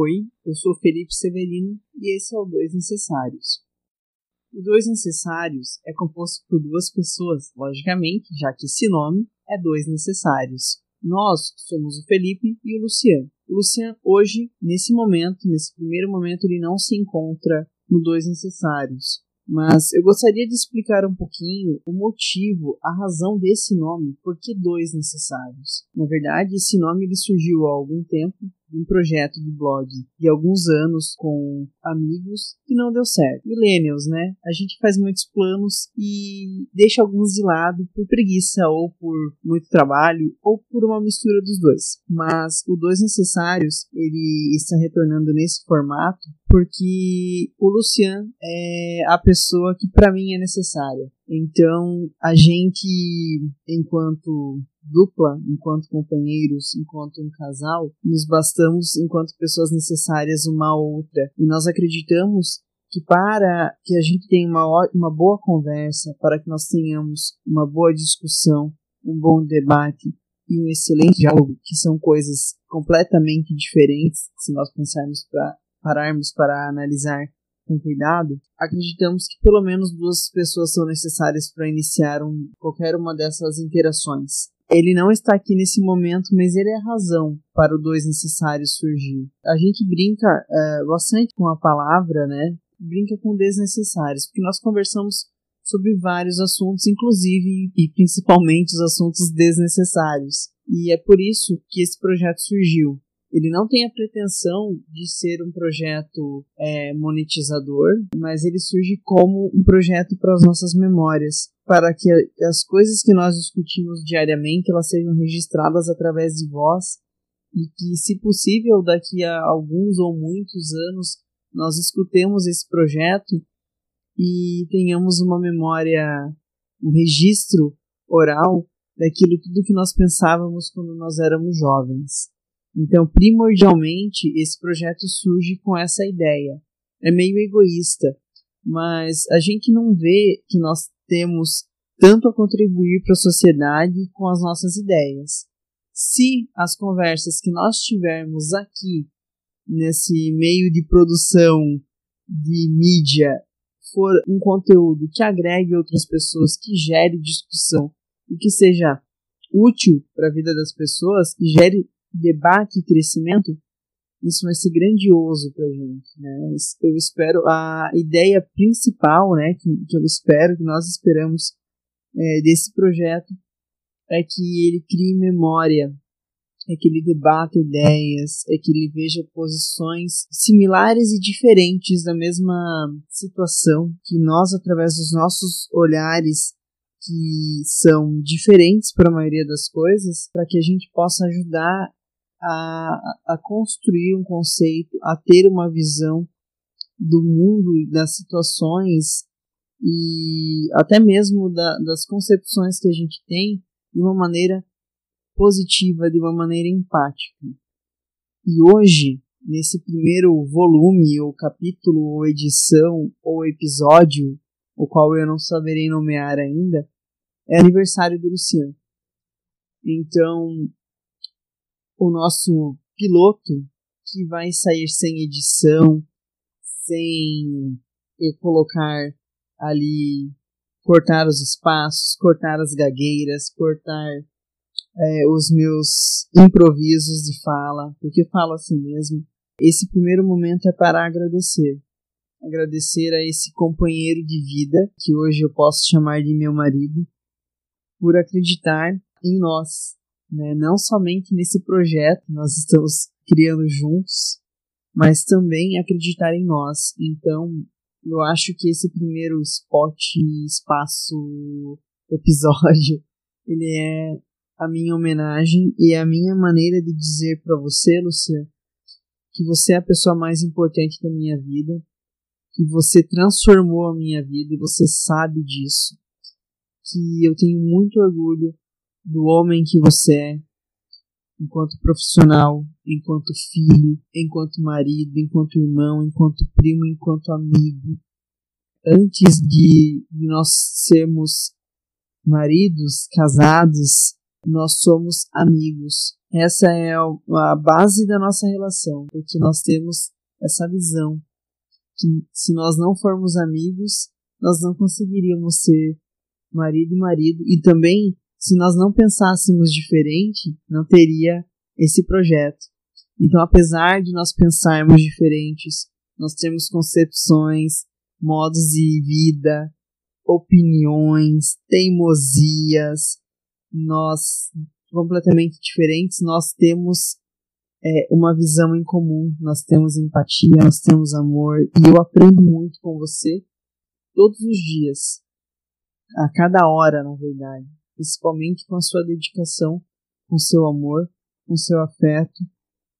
Oi, eu sou Felipe Severino e esse é o Dois Necessários. O Dois Necessários é composto por duas pessoas, logicamente, já que esse nome é Dois Necessários. Nós somos o Felipe e o Luciano. O Luciano, hoje, nesse momento, nesse primeiro momento, ele não se encontra no Dois Necessários. Mas eu gostaria de explicar um pouquinho o motivo, a razão desse nome, por que dois necessários. Na verdade, esse nome ele surgiu há algum tempo um projeto de blog de alguns anos com amigos que não deu certo. Millennials, né? A gente faz muitos planos e deixa alguns de lado por preguiça ou por muito trabalho ou por uma mistura dos dois. Mas o Dois Necessários, ele está retornando nesse formato porque o Lucian é a pessoa que para mim é necessária. Então, a gente, enquanto dupla, enquanto companheiros, enquanto um casal, nos bastamos enquanto pessoas necessárias uma à outra. E nós acreditamos que para que a gente tenha uma, uma boa conversa, para que nós tenhamos uma boa discussão, um bom debate e um excelente diálogo, que são coisas completamente diferentes, se nós pensarmos para pararmos para analisar com cuidado, acreditamos que pelo menos duas pessoas são necessárias para iniciar um, qualquer uma dessas interações. Ele não está aqui nesse momento, mas ele é a razão para o dois necessários surgir. A gente brinca é, bastante com a palavra, né? Brinca com desnecessários, porque nós conversamos sobre vários assuntos, inclusive e principalmente os assuntos desnecessários. E é por isso que esse projeto surgiu. Ele não tem a pretensão de ser um projeto é, monetizador, mas ele surge como um projeto para as nossas memórias, para que as coisas que nós discutimos diariamente elas sejam registradas através de voz e que, se possível, daqui a alguns ou muitos anos nós escutemos esse projeto e tenhamos uma memória, um registro oral daquilo tudo que nós pensávamos quando nós éramos jovens. Então, primordialmente, esse projeto surge com essa ideia. É meio egoísta, mas a gente não vê que nós temos tanto a contribuir para a sociedade com as nossas ideias. Se as conversas que nós tivermos aqui, nesse meio de produção de mídia, for um conteúdo que agregue outras pessoas, que gere discussão e que seja útil para a vida das pessoas, que gere debate e crescimento, isso vai ser grandioso para gente. Né? Eu espero, a ideia principal né, que, que eu espero, que nós esperamos é, desse projeto, é que ele crie memória, é que ele debata ideias, é que ele veja posições similares e diferentes da mesma situação, que nós, através dos nossos olhares, que são diferentes para a maioria das coisas, para que a gente possa ajudar a, a construir um conceito, a ter uma visão do mundo, das situações e até mesmo da, das concepções que a gente tem de uma maneira positiva, de uma maneira empática. E hoje, nesse primeiro volume, ou capítulo, ou edição, ou episódio, o qual eu não saberei nomear ainda, é aniversário do Luciano. Então, o nosso piloto que vai sair sem edição, sem eu colocar ali, cortar os espaços, cortar as gagueiras, cortar é, os meus improvisos de fala, porque falo assim mesmo. Esse primeiro momento é para agradecer. Agradecer a esse companheiro de vida, que hoje eu posso chamar de meu marido, por acreditar em nós, né? não somente nesse projeto nós estamos criando juntos, mas também acreditar em nós. Então, eu acho que esse primeiro spot, espaço, episódio, ele é a minha homenagem e é a minha maneira de dizer para você, Lucia, que você é a pessoa mais importante da minha vida, que você transformou a minha vida e você sabe disso. Que eu tenho muito orgulho do homem que você é, enquanto profissional, enquanto filho, enquanto marido, enquanto irmão, enquanto primo, enquanto amigo. Antes de, nós sermos maridos, casados, nós somos amigos. Essa é a base da nossa relação, porque nós temos essa visão que se nós não formos amigos, nós não conseguiríamos ser marido e marido e também se nós não pensássemos diferente, não teria esse projeto. Então, apesar de nós pensarmos diferentes, nós temos concepções, modos de vida, opiniões, teimosias, nós completamente diferentes, nós temos é, uma visão em comum, nós temos empatia, nós temos amor, e eu aprendo muito com você todos os dias, a cada hora, na verdade, principalmente com a sua dedicação, com seu amor, com seu afeto.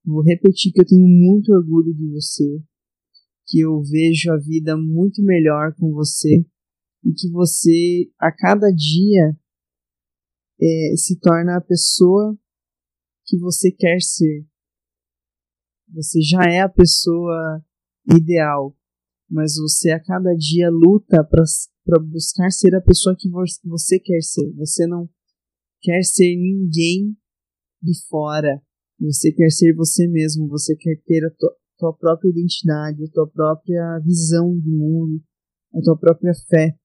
Vou repetir que eu tenho muito orgulho de você, que eu vejo a vida muito melhor com você e que você, a cada dia, é, se torna a pessoa que você quer ser. Você já é a pessoa ideal, mas você a cada dia luta para buscar ser a pessoa que você quer ser. Você não quer ser ninguém de fora. Você quer ser você mesmo. Você quer ter a tua, tua própria identidade, a tua própria visão de mundo, a tua própria fé.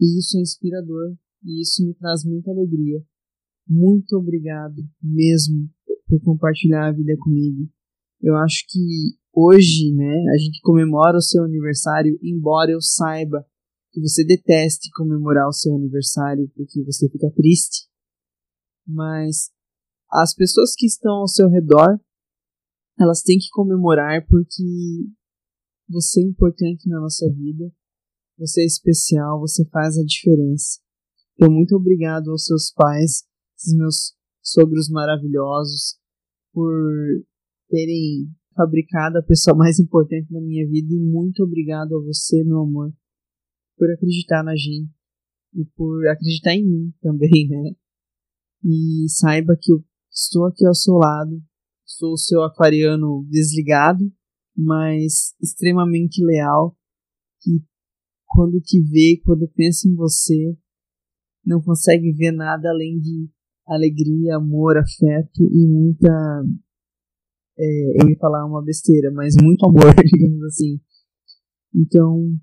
E isso é inspirador. E isso me traz muita alegria. Muito obrigado mesmo por compartilhar a vida comigo. Eu acho que hoje, né, a gente comemora o seu aniversário, embora eu saiba que você deteste comemorar o seu aniversário porque você fica triste. Mas as pessoas que estão ao seu redor, elas têm que comemorar porque você é importante na nossa vida, você é especial, você faz a diferença. Então, muito obrigado aos seus pais, esses meus sogros maravilhosos, por terem fabricado a pessoa mais importante na minha vida e muito obrigado a você, meu amor, por acreditar na gente e por acreditar em mim também, né? E saiba que eu estou aqui ao seu lado, sou o seu aquariano desligado, mas extremamente leal, que quando te vê, quando pensa em você, não consegue ver nada além de alegria, amor, afeto e muita é, eu ia falar uma besteira, mas muito amor, digamos assim. Então,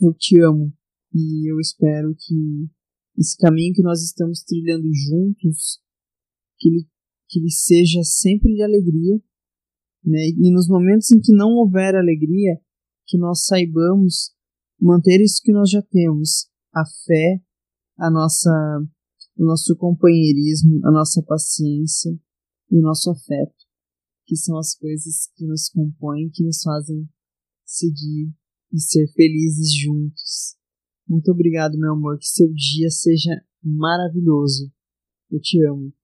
eu te amo e eu espero que esse caminho que nós estamos trilhando juntos, que ele, que ele seja sempre de alegria, né? E nos momentos em que não houver alegria, que nós saibamos manter isso que nós já temos, a fé, a nossa, o nosso companheirismo, a nossa paciência e o nosso afeto que são as coisas que nos compõem, que nos fazem seguir e ser felizes juntos. Muito obrigado, meu amor, que seu dia seja maravilhoso. Eu te amo.